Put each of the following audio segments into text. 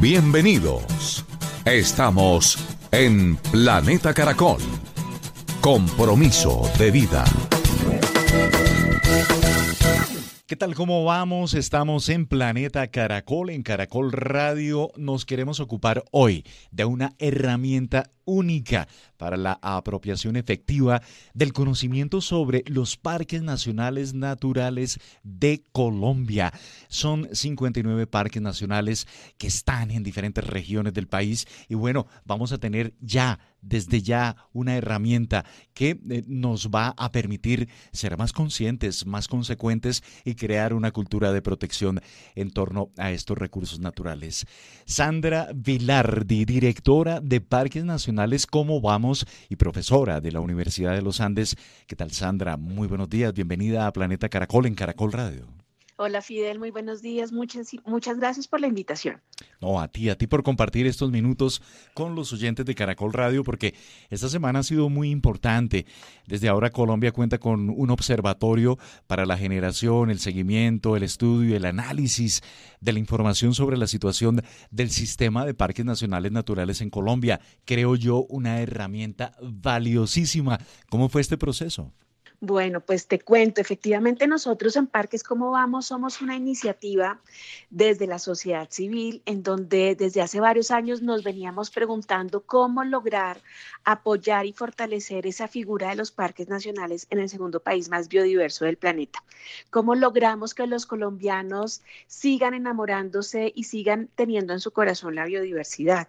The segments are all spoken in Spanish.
Bienvenidos. Estamos en Planeta Caracol. Compromiso de vida. ¿Qué tal? ¿Cómo vamos? Estamos en Planeta Caracol, en Caracol Radio. Nos queremos ocupar hoy de una herramienta única para la apropiación efectiva del conocimiento sobre los parques nacionales naturales de Colombia. Son 59 parques nacionales que están en diferentes regiones del país y bueno, vamos a tener ya desde ya una herramienta que eh, nos va a permitir ser más conscientes, más consecuentes y crear una cultura de protección en torno a estos recursos naturales. Sandra Vilardi, directora de Parques Nacionales ¿Cómo vamos? y profesora de la Universidad de los Andes. ¿Qué tal, Sandra? Muy buenos días. Bienvenida a Planeta Caracol en Caracol Radio. Hola Fidel, muy buenos días. Muchas, muchas gracias por la invitación. No, a ti, a ti por compartir estos minutos con los oyentes de Caracol Radio, porque esta semana ha sido muy importante. Desde ahora Colombia cuenta con un observatorio para la generación, el seguimiento, el estudio el análisis de la información sobre la situación del sistema de parques nacionales naturales en Colombia. Creo yo una herramienta valiosísima. ¿Cómo fue este proceso? Bueno, pues te cuento, efectivamente nosotros en Parques Como Vamos somos una iniciativa desde la sociedad civil en donde desde hace varios años nos veníamos preguntando cómo lograr apoyar y fortalecer esa figura de los parques nacionales en el segundo país más biodiverso del planeta. Cómo logramos que los colombianos sigan enamorándose y sigan teniendo en su corazón la biodiversidad.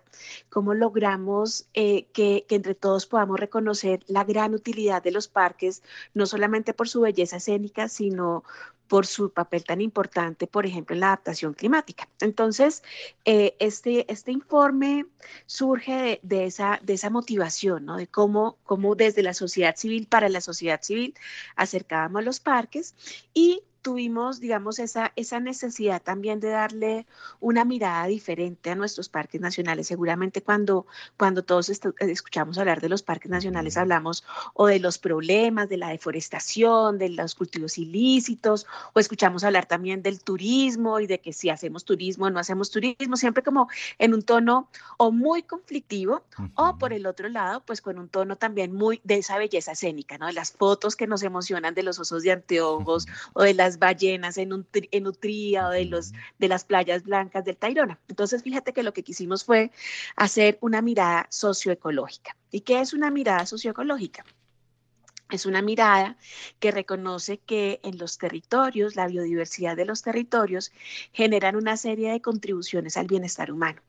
Cómo logramos eh, que, que entre todos podamos reconocer la gran utilidad de los parques no solamente por su belleza escénica, sino por su papel tan importante, por ejemplo, en la adaptación climática. Entonces, eh, este, este informe surge de, esa, de esa motivación, ¿no? de cómo, cómo desde la sociedad civil, para la sociedad civil, acercábamos los parques y tuvimos, digamos, esa, esa necesidad también de darle una mirada diferente a nuestros parques nacionales. Seguramente cuando, cuando todos escuchamos hablar de los parques nacionales hablamos o de los problemas de la deforestación, de los cultivos ilícitos, o escuchamos hablar también del turismo y de que si hacemos turismo o no hacemos turismo, siempre como en un tono o muy conflictivo o por el otro lado, pues con un tono también muy de esa belleza escénica, ¿no? De las fotos que nos emocionan de los osos de anteojos o de las ballenas en un, en un trío de, los, de las playas blancas del Tairona. Entonces, fíjate que lo que quisimos fue hacer una mirada socioecológica. ¿Y qué es una mirada socioecológica? Es una mirada que reconoce que en los territorios, la biodiversidad de los territorios generan una serie de contribuciones al bienestar humano,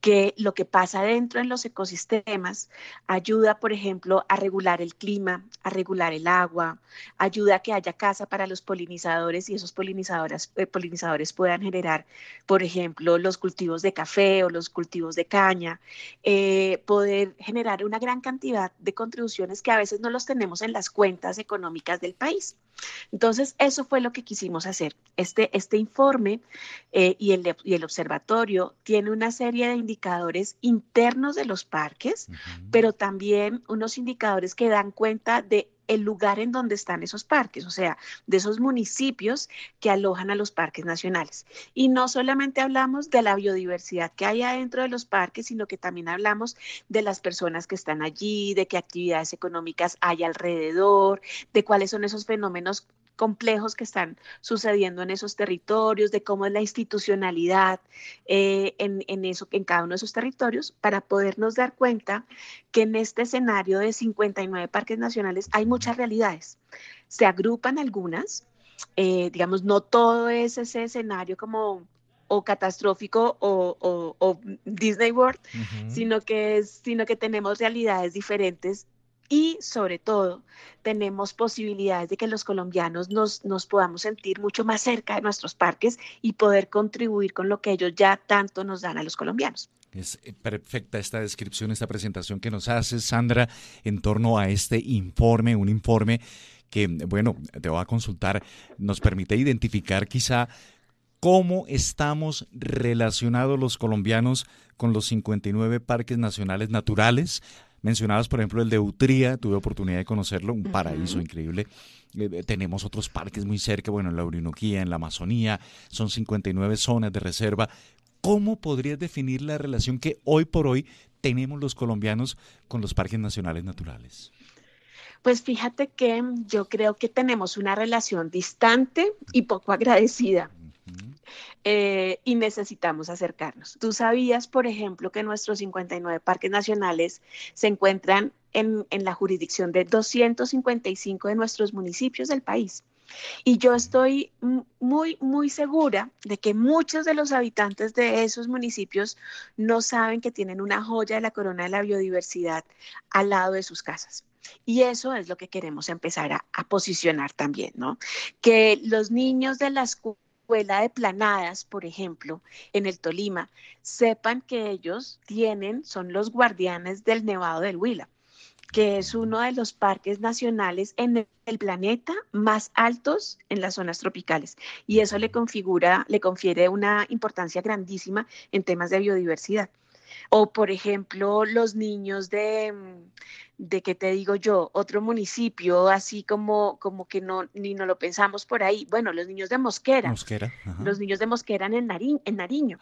que lo que pasa dentro en los ecosistemas ayuda, por ejemplo, a regular el clima, a regular el agua, ayuda a que haya casa para los polinizadores y esos polinizadores, eh, polinizadores puedan generar, por ejemplo, los cultivos de café o los cultivos de caña, eh, poder generar una gran cantidad de contribuciones que a veces no los tenemos en las cuentas económicas del país. Entonces, eso fue lo que quisimos hacer. Este, este informe eh, y, el, y el observatorio tiene una serie de indicadores internos de los parques, pero también unos indicadores que dan cuenta de el lugar en donde están esos parques, o sea, de esos municipios que alojan a los parques nacionales. Y no solamente hablamos de la biodiversidad que hay adentro de los parques, sino que también hablamos de las personas que están allí, de qué actividades económicas hay alrededor, de cuáles son esos fenómenos complejos que están sucediendo en esos territorios, de cómo es la institucionalidad eh, en, en, eso, en cada uno de esos territorios, para podernos dar cuenta que en este escenario de 59 parques nacionales hay muchas realidades. Se agrupan algunas, eh, digamos, no todo es ese escenario como o catastrófico o, Disney World, sino, que es, sino que tenemos realidades diferentes y sobre todo tenemos posibilidades de que los colombianos nos, nos, podamos sentir mucho más cerca de nuestros parques y poder contribuir con lo que ellos ya tanto nos dan a los colombianos. Es eh, perfecta esta descripción, esta presentación que nos hace Sandra en torno a este informe, un informe que, bueno, te voy a consultar, nos permite identificar quizá cómo estamos relacionados los colombianos con los 59 parques nacionales naturales. Mencionabas, por ejemplo, el de Utría, tuve oportunidad de conocerlo, un paraíso increíble. Eh, eh, tenemos otros parques muy cerca, bueno, en la Orinoquía, en la Amazonía, son 59 zonas de reserva. ¿Cómo podrías definir la relación que hoy por hoy tenemos los colombianos con los parques nacionales naturales? Pues fíjate que yo creo que tenemos una relación distante y poco agradecida. Eh, y necesitamos acercarnos. Tú sabías, por ejemplo, que nuestros 59 parques nacionales se encuentran en, en la jurisdicción de 255 de nuestros municipios del país. Y yo estoy muy, muy segura de que muchos de los habitantes de esos municipios no saben que tienen una joya de la corona de la biodiversidad al lado de sus casas. Y eso es lo que queremos empezar a, a posicionar también, ¿no? Que los niños de las escuela de planadas, por ejemplo, en el Tolima, sepan que ellos tienen, son los guardianes del Nevado del Huila, que es uno de los parques nacionales en el planeta más altos en las zonas tropicales. Y eso le configura, le confiere una importancia grandísima en temas de biodiversidad. O, por ejemplo, los niños de, mm, de que te digo yo, otro municipio, así como, como que no, ni no lo pensamos por ahí. Bueno, los niños de Mosquera. Mosquera. Los niños de Mosquera en, Nariñ, en Nariño.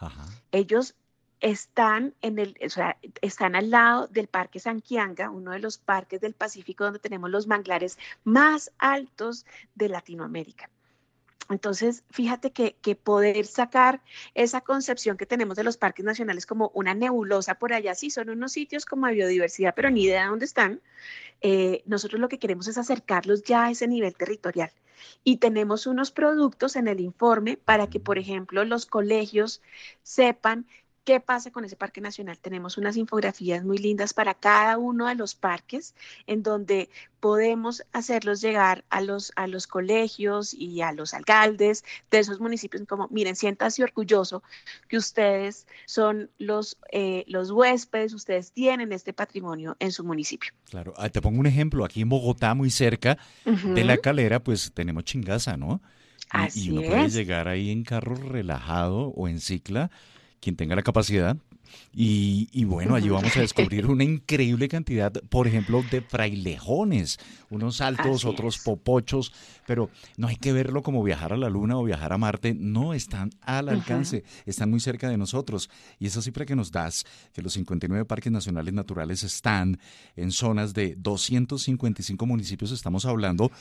Ellos están en el, o sea, están al lado del Parque Sanquianga, uno de los parques del Pacífico donde tenemos los manglares más altos de Latinoamérica. Entonces, fíjate que, poder sacar esa concepción que tenemos de los parques nacionales como una nebulosa por allá, sí, son unos sitios como biodiversidad, pero ni idea de dónde están, eh, nosotros lo que queremos es acercarlos ya a ese nivel territorial. Y tenemos unos productos en el informe para que, por ejemplo, los colegios sepan ¿Qué pasa con ese parque nacional? Tenemos unas infografías muy lindas para cada uno de los parques en donde podemos hacerlos llegar a los, a los colegios y a los alcaldes de esos municipios como, miren, siéntase orgulloso que ustedes son los, eh, los huéspedes, ustedes tienen este patrimonio en su municipio. Claro, ah, te pongo un ejemplo, aquí en Bogotá, muy cerca de la calera, pues tenemos chingaza, ¿no? Y, uno puede llegar ahí en carro relajado o en cicla quien tenga la capacidad. Y, bueno, allí vamos a descubrir una increíble cantidad, por ejemplo, de frailejones, unos altos, otros popochos, pero no hay que verlo como viajar a la Luna o viajar a Marte, no están al alcance, están muy cerca de nosotros. Y esa cifra que nos das, que los 59 parques nacionales naturales están en zonas de 255 municipios, estamos hablando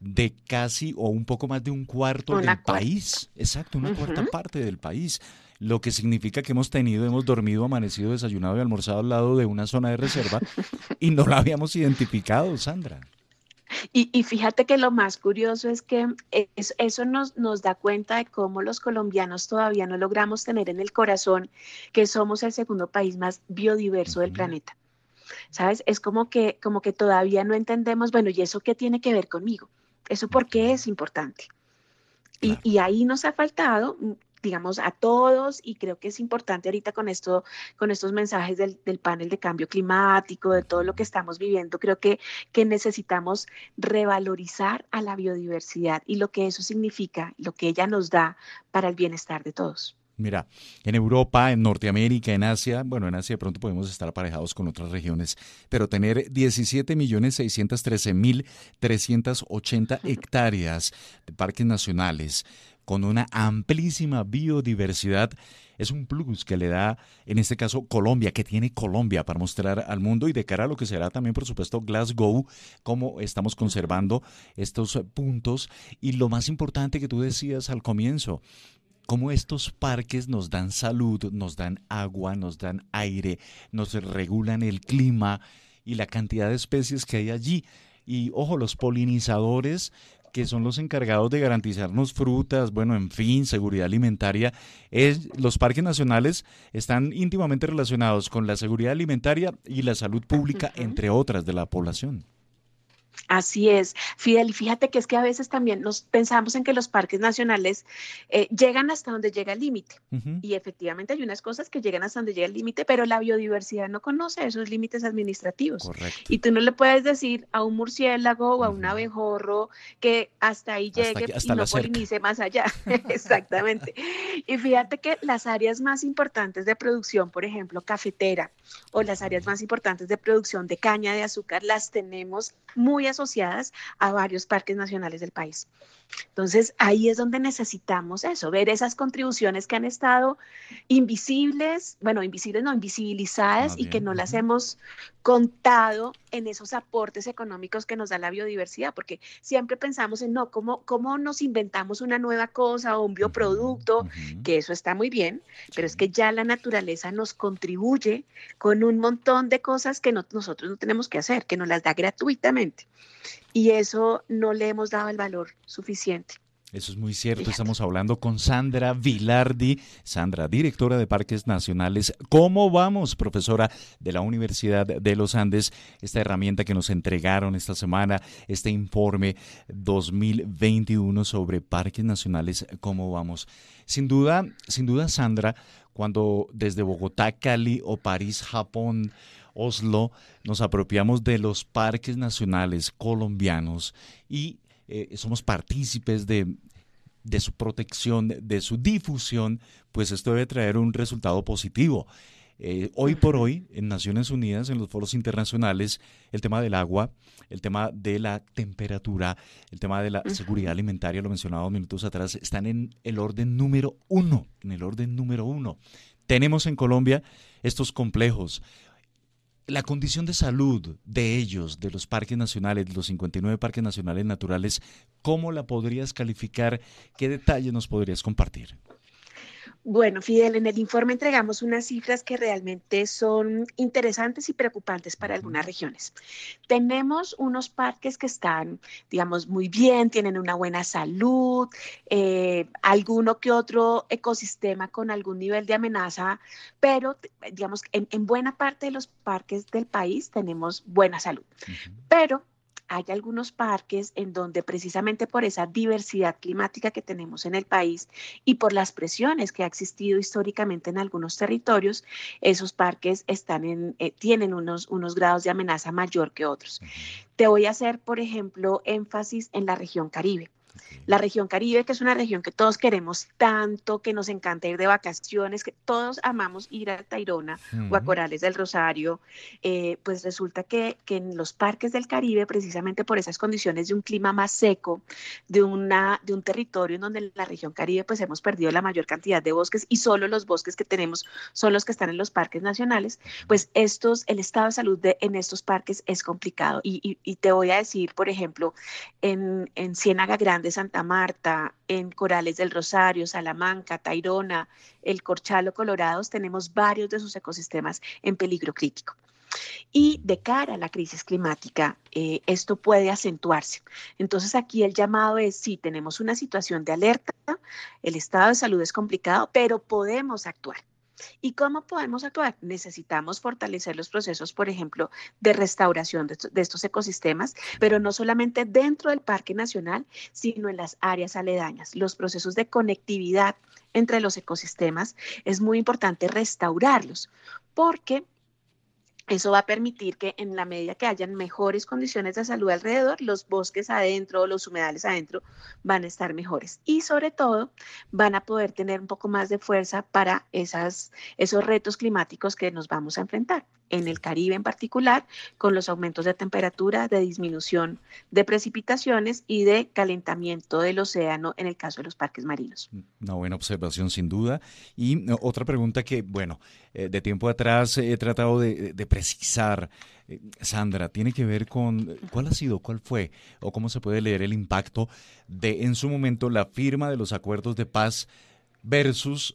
de casi o un poco más de un cuarto del país, exacto, una cuarta parte del país lo que significa que hemos tenido, hemos dormido, amanecido, desayunado y almorzado al lado de una zona de reserva y no la habíamos identificado, Sandra. Y, fíjate que lo más curioso es que eso nos, nos da cuenta de cómo los colombianos todavía no logramos tener en el corazón que somos el segundo país más biodiverso del planeta. ¿Sabes? Es como que, como que todavía no entendemos, bueno, ¿y eso qué tiene que ver conmigo? ¿Eso por qué es importante? Y, y, ahí nos ha faltado digamos, a todos y creo que es importante ahorita con esto, con estos mensajes del, panel de cambio climático, de todo lo que estamos viviendo, creo que, que necesitamos revalorizar a la biodiversidad y lo que eso significa, lo que ella nos da para el bienestar de todos. Mira, en Europa, en Norteamérica, en Asia, bueno, en Asia de pronto podemos estar aparejados con otras regiones, pero tener 17.613.380 hectáreas de parques nacionales, con una amplísima biodiversidad, es un plus que le da, en este caso, Colombia, que tiene Colombia para mostrar al mundo y de cara a lo que será también, por supuesto, Glasgow, cómo estamos conservando estos puntos. Y lo más importante que tú decías al comienzo, cómo estos parques nos dan salud, nos dan agua, nos dan aire, nos regulan el clima y la cantidad de especies que hay allí. Y ojo, los polinizadores que son los encargados de garantizarnos frutas, bueno, en fin, seguridad alimentaria. Es, los parques nacionales están íntimamente relacionados con la seguridad alimentaria y la salud pública, entre otras, de la población. Así es, Fidel. Y fíjate que es que a veces también nos pensamos en que los parques nacionales eh, llegan hasta donde llega el límite. Y efectivamente hay unas cosas que llegan hasta donde llega el límite, pero la biodiversidad no conoce esos límites administrativos. Correcto. Y tú no le puedes decir a un murciélago o a un abejorro que hasta ahí llegue y no polinice más allá. Exactamente. Y fíjate que las áreas más importantes de producción, por ejemplo, cafetera, o las áreas más importantes de producción de caña de azúcar, las tenemos muy asociadas a varios parques nacionales del país. Entonces, ahí es donde necesitamos eso, ver esas contribuciones que han estado invisibles, bueno, invisibles no, invisibilizadas y que no las hemos contado en esos aportes económicos que nos da la biodiversidad, porque siempre pensamos en, no, ¿cómo, cómo nos inventamos una nueva cosa o un bioproducto? Que eso está muy bien, pero es que ya la naturaleza nos contribuye con un montón de cosas que nosotros no tenemos que hacer, que nos las da gratuitamente. Y eso no le hemos dado el valor suficiente. Eso es muy cierto. Estamos hablando con Sandra Vilardi, Sandra, directora de Parques Nacionales. ¿Cómo vamos, profesora de la Universidad de los Andes? Esta herramienta que nos entregaron esta semana, este informe 2021 sobre parques nacionales, ¿cómo vamos? Sin duda, sin duda, Sandra, cuando desde Bogotá, Cali o París, Japón, Oslo, nos apropiamos de los parques nacionales colombianos y eh, somos partícipes de, de su protección, de su difusión, pues esto debe traer un resultado positivo. Eh, hoy por hoy, en Naciones Unidas, en los foros internacionales, el tema del agua, el tema de la temperatura, el tema de la seguridad alimentaria, lo mencionaba minutos atrás, están en el orden número uno, en el orden número uno. Tenemos en Colombia estos complejos, la condición de salud de ellos, de los parques nacionales, de los 59 parques nacionales naturales, ¿cómo la podrías calificar? ¿Qué detalles nos podrías compartir? Bueno, Fidel, en el informe entregamos unas cifras que realmente son interesantes y preocupantes para algunas regiones. Tenemos unos parques que están, digamos, muy bien, tienen una buena salud, eh, alguno que otro ecosistema con algún nivel de amenaza, pero, digamos, en, buena parte de los parques del país tenemos buena salud. Pero hay algunos parques en donde precisamente por esa diversidad climática que tenemos en el país y por las presiones que ha existido históricamente en algunos territorios, esos parques están en, eh, tienen unos, unos grados de amenaza mayor que otros. Te voy a hacer, por ejemplo, énfasis en la región Caribe. La región Caribe, que es una región que todos queremos tanto, que nos encanta ir de vacaciones, que todos amamos ir a Tairona o a Corales del Rosario, eh, pues resulta que, que, en los parques del Caribe, precisamente por esas condiciones de un clima más seco, de, una, de un territorio en donde en la región Caribe pues hemos perdido la mayor cantidad de bosques y solo los bosques que tenemos son los que están en los parques nacionales, pues estos, el estado de salud de, en estos parques es complicado. Y, y, te voy a decir, por ejemplo, en, en Ciénaga Grande, Santa Marta, en Corales del Rosario, Salamanca, Tairona, el Corchalo, Colorados, tenemos varios de sus ecosistemas en peligro crítico. Y de cara a la crisis climática, eh, esto puede acentuarse. Entonces aquí el llamado es, sí, tenemos una situación de alerta, el estado de salud es complicado, pero podemos actuar. ¿Y cómo podemos actuar? Necesitamos fortalecer los procesos, por ejemplo, de restauración de, estos ecosistemas, pero no solamente dentro del Parque Nacional, sino en las áreas aledañas. Los procesos de conectividad entre los ecosistemas es muy importante restaurarlos, porque eso va a permitir que en la medida que hayan mejores condiciones de salud alrededor, los bosques adentro, los humedales adentro van a estar mejores. Y sobre todo van a poder tener un poco más de fuerza para esos retos climáticos que nos vamos a enfrentar en el Caribe en particular, con los aumentos de temperatura, de disminución de precipitaciones y de calentamiento del océano en el caso de los parques marinos. Una buena observación sin duda. Y otra pregunta que, bueno, eh, de tiempo atrás he tratado de, precisar, eh, Sandra, tiene que ver con cuál ha sido, cuál fue o cómo se puede leer el impacto de en su momento la firma de los acuerdos de paz versus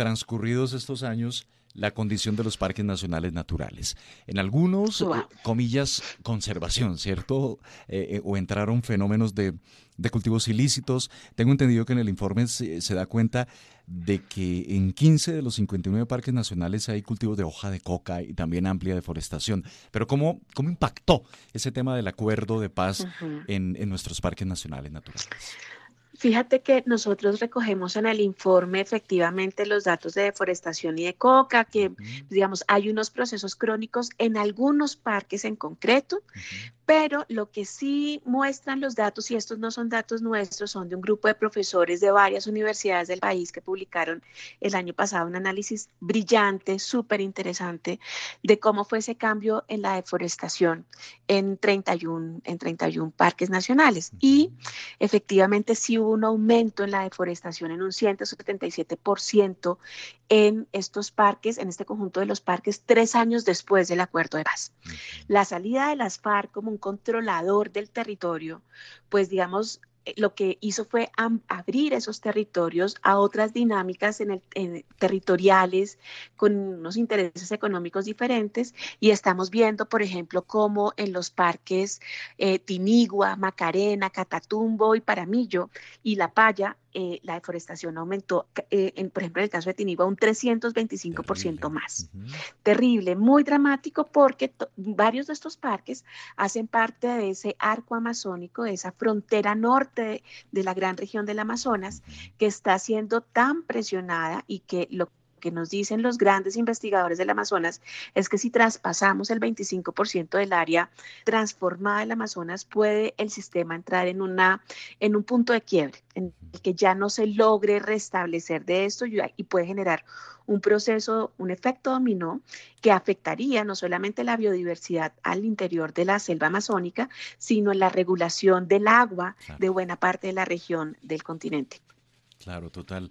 Transcurridos estos años la condición de los parques nacionales naturales. En algunos, eh, comillas, conservación, ¿cierto? Eh, eh, o entraron fenómenos de, cultivos ilícitos. Tengo entendido que en el informe se, da cuenta de que en 15 de los 59 parques nacionales hay cultivos de hoja de coca y también amplia deforestación. Pero ¿cómo, cómo impactó ese tema del acuerdo de paz en, en nuestros parques nacionales naturales? Fíjate que nosotros recogemos en el informe efectivamente los datos de deforestación y de coca, que digamos hay unos procesos crónicos en algunos parques en concreto, pero lo que sí muestran los datos, y estos no son datos nuestros, son de un grupo de profesores de varias universidades del país que publicaron el año pasado un análisis brillante, súper interesante, de cómo fue ese cambio en la deforestación en 31, en 31 parques nacionales. Y efectivamente sí hubo un aumento en la deforestación en un 177% en estos parques, en este conjunto de los parques, tres años después del acuerdo de paz. La salida de las FARC como un controlador del territorio, pues digamos, lo que hizo fue abrir esos territorios a otras dinámicas territoriales con unos intereses económicos diferentes. Y estamos viendo, por ejemplo, cómo en los parques eh, Tinigua, Macarena, Catatumbo y Paramillo y La Paya eh, la deforestación aumentó, eh, en, por ejemplo, en el caso de Tinigua, un 325% más. Terrible, muy dramático porque varios de estos parques hacen parte de ese arco amazónico, de esa frontera norte de la gran región del Amazonas, que está siendo tan presionada y que lo que nos dicen los grandes investigadores del Amazonas es que si traspasamos el 25% del área transformada del Amazonas, puede el sistema entrar en, una, en un punto de quiebre, en el que ya no se logre restablecer de esto y, y puede generar un proceso, un efecto dominó que afectaría no solamente la biodiversidad al interior de la selva amazónica, sino la regulación del agua de buena parte de la región del continente. Claro, total.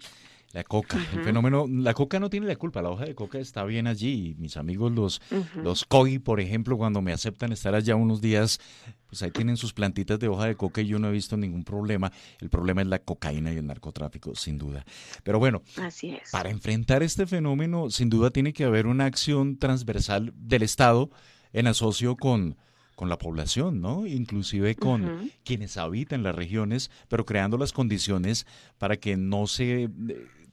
La coca, el fenómeno, la coca no tiene la culpa, la hoja de coca está bien allí. Mis amigos los, los COI, por ejemplo, cuando me aceptan estar allá unos días, pues ahí tienen sus plantitas de hoja de coca y yo no he visto ningún problema. El problema es la cocaína y el narcotráfico, sin duda. Pero bueno, Así es. para enfrentar este fenómeno, sin duda tiene que haber una acción transversal del Estado en asocio con, con la población, ¿no? Inclusive con quienes habitan las regiones, pero creando las condiciones para que no se eh,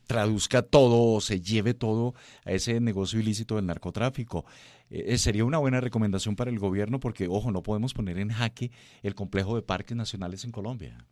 traduzca todo o se lleve todo a ese negocio ilícito del narcotráfico. Eh, eh, sería una buena recomendación para el gobierno porque, ojo, no podemos poner en jaque el complejo de parques nacionales en Colombia.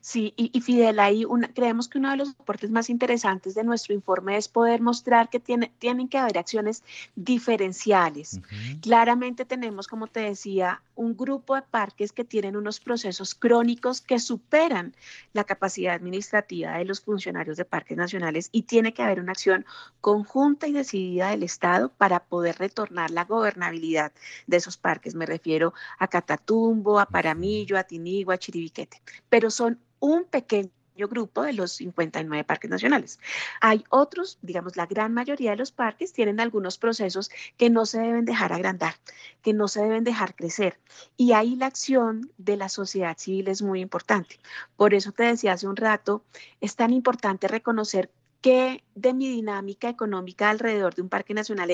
Sí, y, Fidel, ahí creemos que uno de los aportes más interesantes de nuestro informe es poder mostrar que tiene, tienen que haber acciones diferenciales. Claramente tenemos, como te decía, un grupo de parques que tienen unos procesos crónicos que superan la capacidad administrativa de los funcionarios de parques nacionales y tiene que haber una acción conjunta y decidida del Estado para poder retornar la gobernabilidad de esos parques. Me refiero a Catatumbo, a Paramillo, a Tinigua, a Chiribiquete. Pero son un pequeño grupo de los 59 parques nacionales. Hay otros, digamos, la gran mayoría de los parques tienen algunos procesos que no se deben dejar agrandar, que no se deben dejar crecer. Y ahí la acción de la sociedad civil es muy importante. Por eso te decía hace un rato, es tan importante reconocer que de mi dinámica económica alrededor de un parque nacional,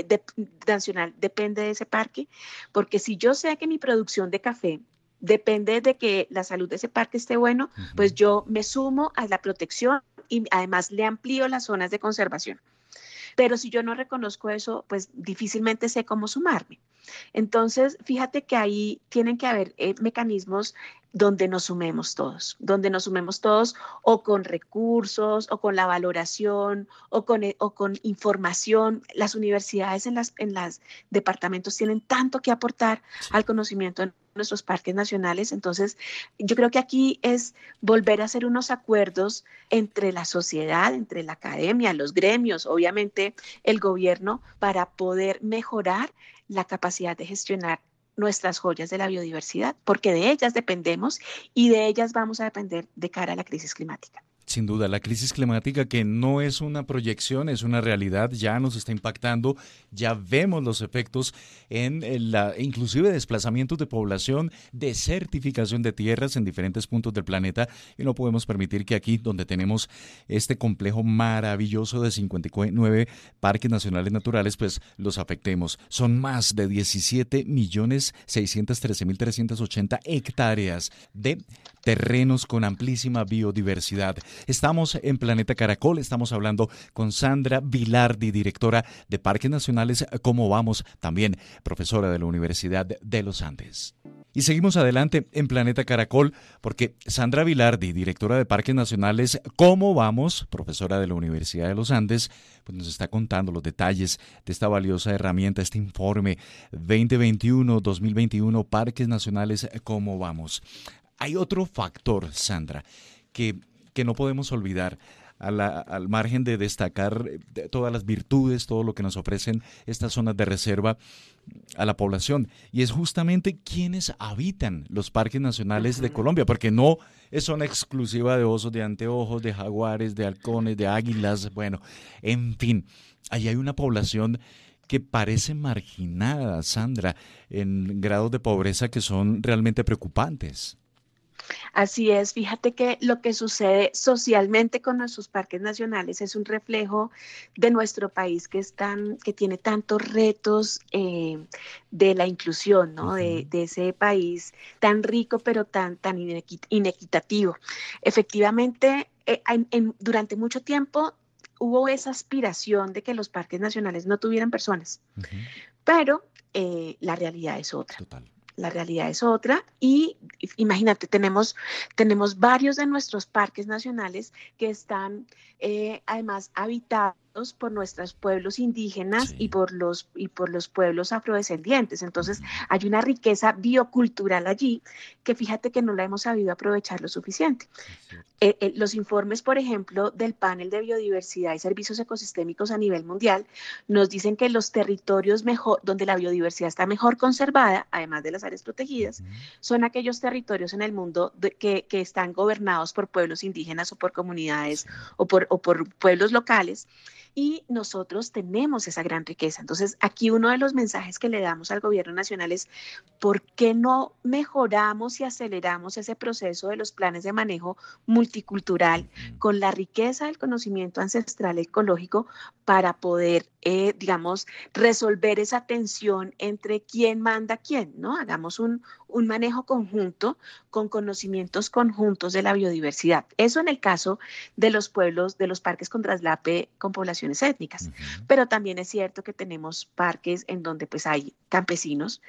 nacional depende de ese parque, porque si yo sé que mi producción de café depende de que la salud de ese parque esté bueno, pues yo me sumo a la protección y además le amplío las zonas de conservación. Pero si yo no reconozco eso, pues difícilmente sé cómo sumarme. Entonces, fíjate que ahí tienen que haber eh, mecanismos donde nos sumemos todos, donde nos sumemos todos o con recursos o con la valoración o con, eh, o con información. Las universidades en las en los departamentos tienen tanto que aportar al conocimiento de nuestros parques nacionales. Entonces, yo creo que aquí es volver a hacer unos acuerdos entre la sociedad, entre la academia, los gremios, obviamente el gobierno, para poder mejorar la capacidad de gestionar nuestras joyas de la biodiversidad, porque de ellas dependemos y de ellas vamos a depender de cara a la crisis climática. Sin duda, la crisis climática que no es una proyección, es una realidad, ya nos está impactando, ya vemos los efectos en la inclusive desplazamientos de población, desertificación de tierras en diferentes puntos del planeta y no podemos permitir que aquí donde tenemos este complejo maravilloso de 59 parques nacionales naturales, pues los afectemos. Son más de 17 millones 613 mil 380 hectáreas de terrenos con amplísima biodiversidad. Estamos en Planeta Caracol, estamos hablando con Sandra Vilardi, directora de Parques Nacionales ¿Cómo vamos? También profesora de la Universidad de los Andes. Y seguimos adelante en Planeta Caracol porque Sandra Vilardi, directora de Parques Nacionales ¿Cómo vamos? profesora de la Universidad de los Andes, pues nos está contando los detalles de esta valiosa herramienta, este informe 2021-2021 Parques Nacionales ¿Cómo vamos? Hay otro factor, Sandra, que que no podemos olvidar. al margen de destacar eh, todas las virtudes, todo lo que nos ofrecen estas zonas de reserva a la población. Y es justamente quienes habitan los parques nacionales de Colombia, porque no es zona exclusiva de osos, de anteojos, de jaguares, de halcones, de águilas, bueno, en fin, ahí hay una población que parece marginada, Sandra, en grados de pobreza que son realmente preocupantes. Así es, fíjate que lo que sucede socialmente con nuestros parques nacionales es un reflejo de nuestro país que, que tiene tantos retos eh, de la inclusión, ¿no? de, ese país tan rico pero tan, tan inequitativo. Efectivamente, eh, durante mucho tiempo hubo esa aspiración de que los parques nacionales no tuvieran personas, pero eh, la realidad es otra. Total la realidad es otra. Y imagínate, tenemos, tenemos varios de nuestros parques nacionales que están eh, además habitados por nuestros pueblos indígenas y, por los, y por los pueblos afrodescendientes. Entonces, hay una riqueza biocultural allí que fíjate que no la hemos sabido aprovechar lo suficiente. Eh, eh, los informes, por ejemplo, del panel de biodiversidad y servicios ecosistémicos a nivel mundial nos dicen que los territorios mejor, donde la biodiversidad está mejor conservada, además de las áreas protegidas, son aquellos territorios en el mundo que, que, están gobernados por pueblos indígenas o por comunidades o, por, o por pueblos locales y nosotros tenemos esa gran riqueza. Entonces, aquí uno de los mensajes que le damos al gobierno nacional es, ¿por qué no mejoramos y aceleramos ese proceso de los planes de manejo multicultural con la riqueza del conocimiento ancestral ecológico para poder, eh, digamos, resolver esa tensión entre quién manda quién, ¿no? Hagamos un, un manejo conjunto con conocimientos conjuntos de la biodiversidad. Eso en el caso de los pueblos, de los parques con traslape con poblaciones étnicas. Pero también es cierto que tenemos parques en donde pues hay campesinos.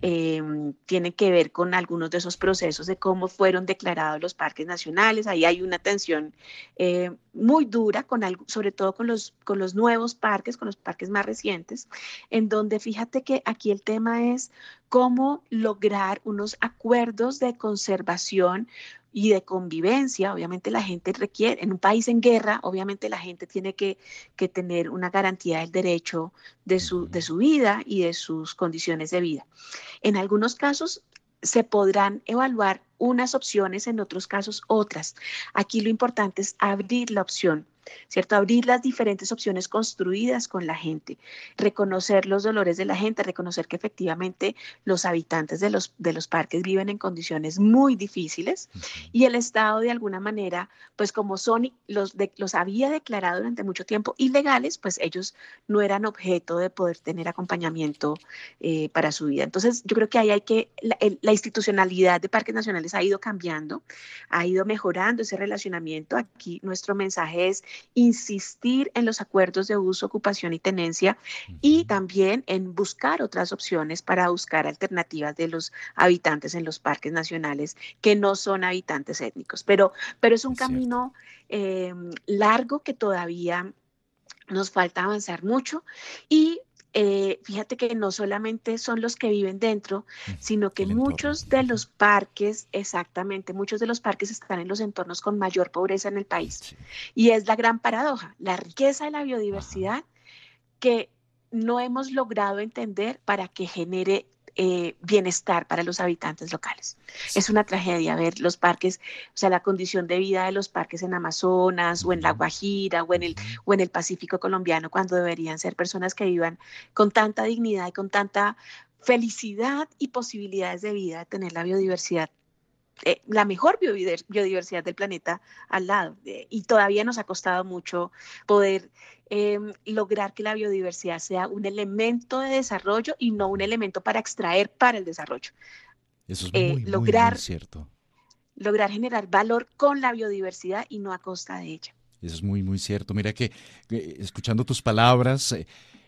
Em, tienen que ver con algunos de esos procesos de cómo fueron declarados los parques nacionales. Ahí hay una tensión eh, muy dura, con sobre todo con los, con los nuevos parques, con los parques más recientes, en donde fíjate que aquí el tema es cómo lograr unos acuerdos de conservación y de convivencia. Obviamente la gente requiere, en un país en guerra, obviamente la gente tiene que, que tener una garantía del derecho de su, de su vida y de sus condiciones de vida. En algunos casos se podrán evaluar unas opciones, en otros casos otras. Aquí lo importante es abrir la opción ¿cierto? Abrir las diferentes opciones construidas con la gente, reconocer los dolores de la gente, reconocer que efectivamente los habitantes de los, de los parques viven en condiciones muy difíciles y el Estado de alguna manera, pues como son, los, los había declarado durante mucho tiempo ilegales, pues ellos no eran objeto de poder tener acompañamiento eh, para su vida. Entonces, yo creo que ahí hay que, la, la institucionalidad de parques nacionales ha ido cambiando, ha ido mejorando ese relacionamiento. Aquí nuestro mensaje es insistir en los acuerdos de uso, ocupación y tenencia y también en buscar otras opciones para buscar alternativas de los habitantes en los parques nacionales que no son habitantes étnicos. Pero, pero es un camino eh, largo que todavía nos falta avanzar mucho y eh, fíjate que no solamente son los que viven dentro, sino que muchos de los parques, exactamente, muchos de los parques están en los entornos con mayor pobreza en el país. Y es la gran paradoja, la riqueza de la biodiversidad que no hemos logrado entender para que genere eh, bienestar para los habitantes locales. Es una tragedia ver los parques, o sea, la condición de vida de los parques en Amazonas o en La Guajira o en el, o en el Pacífico colombiano, cuando deberían ser personas que vivan con tanta dignidad y con tanta felicidad y posibilidades de vida de tener la biodiversidad eh, la mejor biodiversidad del planeta al lado. Eh, y todavía nos ha costado mucho poder Em, lograr que la biodiversidad sea un elemento de desarrollo y no un elemento para extraer para el desarrollo. Eso es eh, muy, lograr, cierto. Lograr generar valor con la biodiversidad y no a costa de ella. Eso es muy, muy cierto. Mira que escuchando tus palabras, eh,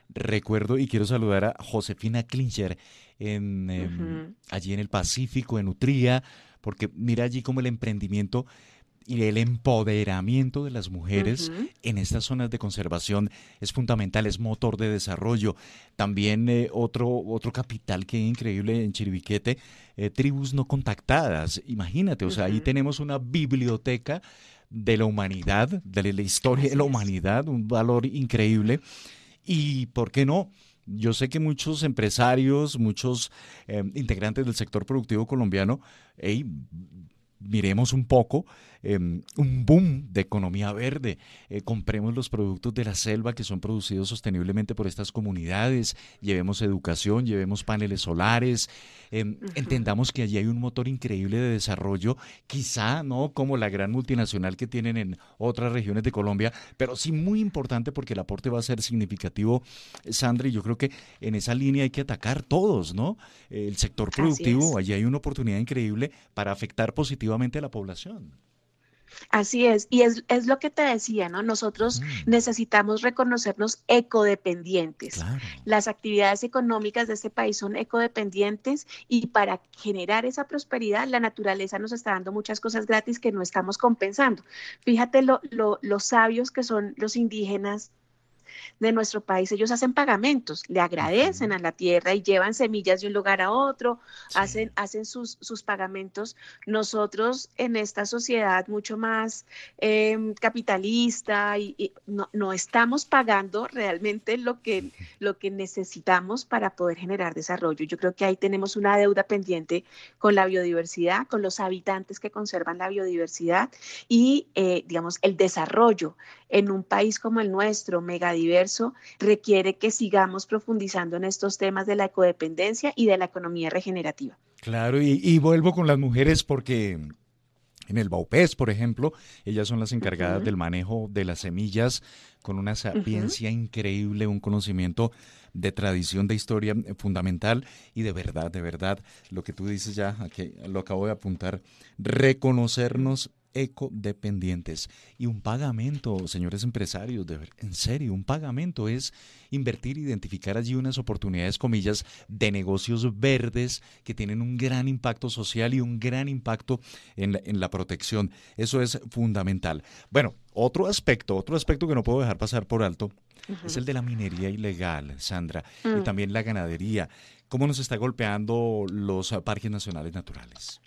recuerdo y quiero saludar a Josefina Klincher en, em, allí en el Pacífico, en Utría, porque mira allí como el emprendimiento y el empoderamiento de las mujeres en estas zonas de conservación es fundamental, es motor de desarrollo. También eh, otro, otro capital que es increíble en Chiribiquete, eh, tribus no contactadas. Imagínate, o sea, ahí tenemos una biblioteca de la humanidad, de la historia de la humanidad, un valor increíble. Y, ¿por qué no? Yo sé que muchos empresarios, muchos eh, integrantes del sector productivo colombiano, miremos un poco Em, un boom de economía verde. Eh, compremos los productos de la selva que son producidos sosteniblemente por estas comunidades, llevemos educación, llevemos paneles solares, em, entendamos que allí hay un motor increíble de desarrollo, quizá no como la gran multinacional que tienen en otras regiones de Colombia, pero sí muy importante porque el aporte va a ser significativo, Sandra, y yo creo que en esa línea hay que atacar todos, ¿no? El sector productivo, allí hay una oportunidad increíble para afectar positivamente a la población. Así es, y es, lo que te decía, ¿no? Nosotros mm. necesitamos reconocernos ecodependientes. Las actividades económicas de este país son ecodependientes y para generar esa prosperidad, la naturaleza nos está dando muchas cosas gratis que no estamos compensando. Fíjate lo, lo, los sabios que son los indígenas de nuestro país, ellos hacen pagamentos, le agradecen a la tierra y llevan semillas de un lugar a otro, hacen, hacen sus, sus, pagamentos. Nosotros en esta sociedad mucho más em, capitalista y, no, no, estamos pagando realmente lo que, lo que necesitamos para poder generar desarrollo. Yo creo que ahí tenemos una deuda pendiente con la biodiversidad, con los habitantes que conservan la biodiversidad y, eh, digamos, el desarrollo en un país como el nuestro, megadiverso, requiere que sigamos profundizando en estos temas de la ecodependencia y de la economía regenerativa. Claro, y, vuelvo con las mujeres porque en el Baupés, por ejemplo, ellas son las encargadas del manejo de las semillas con una sapiencia increíble, un conocimiento de tradición, de historia fundamental y de verdad, de verdad, lo que tú dices ya, aquí lo acabo de apuntar, reconocernos ecodependientes. Y un pagamento, señores empresarios, de, en serio, un pagamento es invertir, identificar allí unas oportunidades, comillas, de negocios verdes que tienen un gran impacto social y un gran impacto en la, en la protección. Eso es fundamental. Bueno, otro aspecto, otro aspecto que no puedo dejar pasar por alto es el de la minería ilegal, Sandra, y mm. también la ganadería. ¿Cómo nos está golpeando los parques nacionales naturales?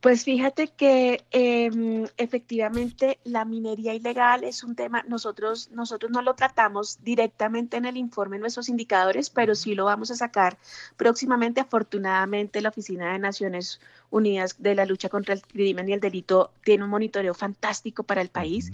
Pues fíjate que em, efectivamente la minería ilegal es un tema, nosotros, nosotros no lo tratamos directamente en el informe en nuestros indicadores, pero sí lo vamos a sacar próximamente. Afortunadamente la Oficina de Naciones Unidas de la Lucha contra el Crimen y el Delito tiene un monitoreo fantástico para el país.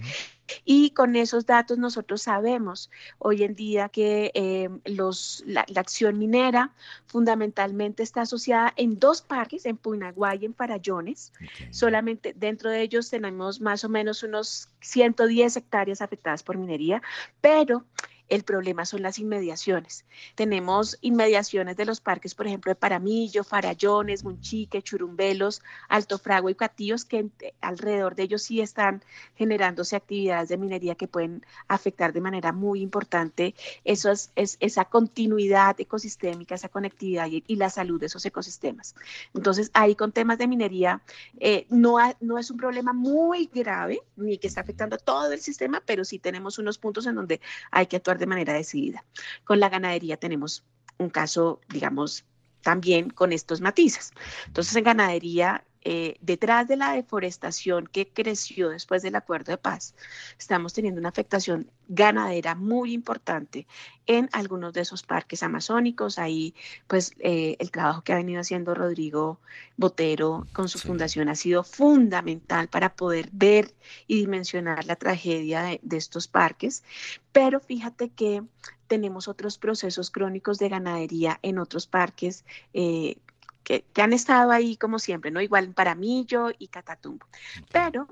Y con esos datos nosotros sabemos hoy en día que eh, los, la, acción minera fundamentalmente está asociada en dos parques, en Punaguay y en Farallones. Solamente dentro de ellos tenemos más o menos unos 110 hectáreas afectadas por minería, pero el problema son las inmediaciones. Tenemos inmediaciones de los parques, por ejemplo, de Paramillo, Farallones, Munchique, Churumbelos, Alto Fragua y Catillos, que alrededor de ellos sí están generándose actividades de minería que pueden afectar de manera muy importante eso es, esa continuidad ecosistémica, esa conectividad y, la salud de esos ecosistemas. Entonces, ahí con temas de minería, eh, no, no es un problema muy grave, ni que está afectando a todo el sistema, pero sí tenemos unos puntos en donde hay que actuar de manera decidida. Con la ganadería tenemos un caso, digamos, también con estos matices. Entonces, en ganadería eh, detrás de la deforestación que creció después del acuerdo de paz, estamos teniendo una afectación ganadera muy importante en algunos de esos parques amazónicos. Ahí, pues, eh, el trabajo que ha venido haciendo Rodrigo Botero con su fundación ha sido fundamental para poder ver y dimensionar la tragedia de, estos parques. Pero fíjate que tenemos otros procesos crónicos de ganadería en otros parques eh, que, han estado ahí como siempre, ¿no? Igual en Paramillo y Catatumbo. Pero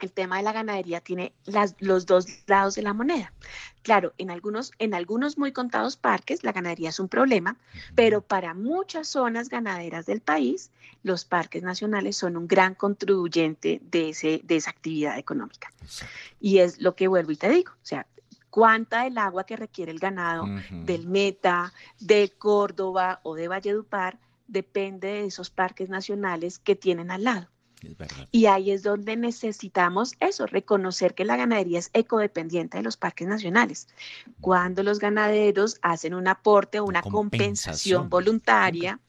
el tema de la ganadería tiene las, los dos lados de la moneda. Claro, en algunos, en algunos muy contados parques la ganadería es un problema, pero para muchas zonas ganaderas del país, los parques nacionales son un gran contribuyente de, ese, de esa actividad económica. Y es lo que vuelvo y te digo, o sea, cuánta del agua que requiere el ganado del Meta, de Córdoba o de Valledupar depende de esos parques nacionales que tienen al lado. Y ahí es donde necesitamos eso, reconocer que la ganadería es ecodependiente de los parques nacionales. Cuando los ganaderos hacen un aporte o una compensación voluntaria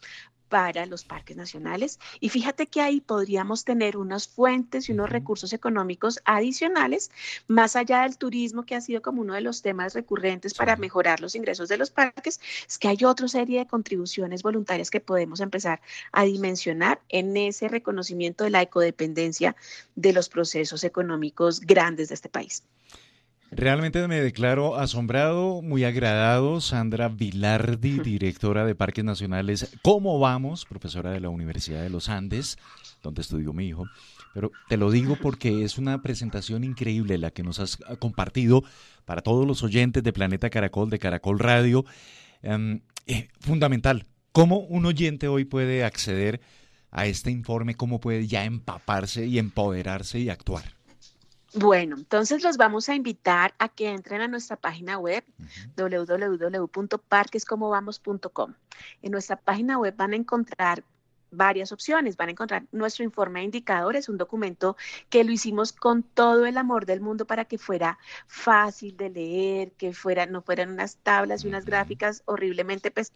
para los parques nacionales. Y fíjate que ahí podríamos tener unas fuentes y unos recursos económicos adicionales, más allá del turismo, que ha sido como uno de los temas recurrentes para mejorar los ingresos de los parques, es que hay otra serie de contribuciones voluntarias que podemos empezar a dimensionar en ese reconocimiento de la ecodependencia de los procesos económicos grandes de este país. Realmente me declaro asombrado, muy agradado. Sandra Vilardi, directora de Parques Nacionales. ¿Cómo vamos? Profesora de la Universidad de los Andes, donde estudió mi hijo. Pero te lo digo porque es una presentación increíble la que nos has compartido para todos los oyentes de Planeta Caracol, de Caracol Radio. Em, eh, fundamental. ¿Cómo un oyente hoy puede acceder a este informe? ¿Cómo puede ya empaparse y empoderarse y actuar? Bueno, entonces los vamos a invitar a que entren a nuestra página web www.parquescomovamos.com. En nuestra página web van a encontrar varias opciones. Van a encontrar nuestro informe de indicadores, un documento que lo hicimos con todo el amor del mundo para que fuera fácil de leer, que fuera, no fueran unas tablas y unas gráficas horriblemente pesadas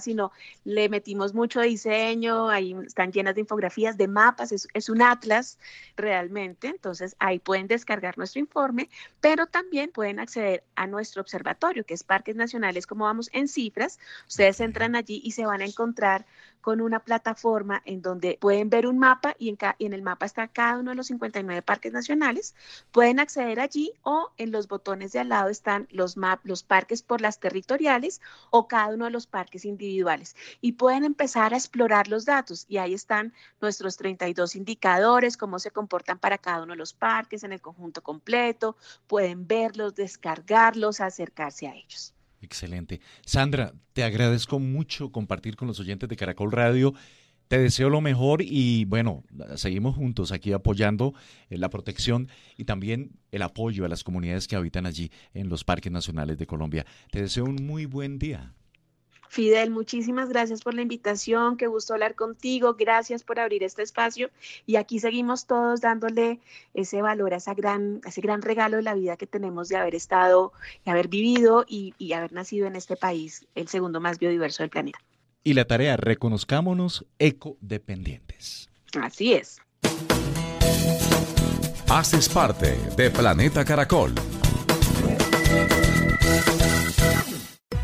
sino le metimos mucho diseño, ahí están llenas de infografías, de mapas, es, un atlas realmente, entonces ahí pueden descargar nuestro informe, pero también pueden acceder a nuestro observatorio, que es Parques Nacionales, como vamos en cifras, ustedes entran allí y se van a encontrar con una plataforma en donde pueden ver un mapa y en, en el mapa está cada uno de los 59 parques nacionales. Pueden acceder allí o en los botones de al lado están los, map, los parques por las territoriales o cada uno de los parques individuales. Y pueden empezar a explorar los datos y ahí están nuestros 32 indicadores, cómo se comportan para cada uno de los parques en el conjunto completo. Pueden verlos, descargarlos, acercarse a ellos. Excelente. Sandra, te agradezco mucho compartir con los oyentes de Caracol Radio. Te deseo lo mejor y bueno, seguimos juntos aquí apoyando eh, la protección y también el apoyo a las comunidades que habitan allí en los parques nacionales de Colombia. Te deseo un muy buen día. Fidel, muchísimas gracias por la invitación, qué gusto hablar contigo, gracias por abrir este espacio y aquí seguimos todos dándole ese valor a, esa gran, ese gran regalo de la vida que tenemos de haber estado y haber vivido y, y haber nacido en este país, el segundo más biodiverso del planeta. Y la tarea, reconozcámonos ecodependientes. Así es. Haces parte de Planeta Caracol.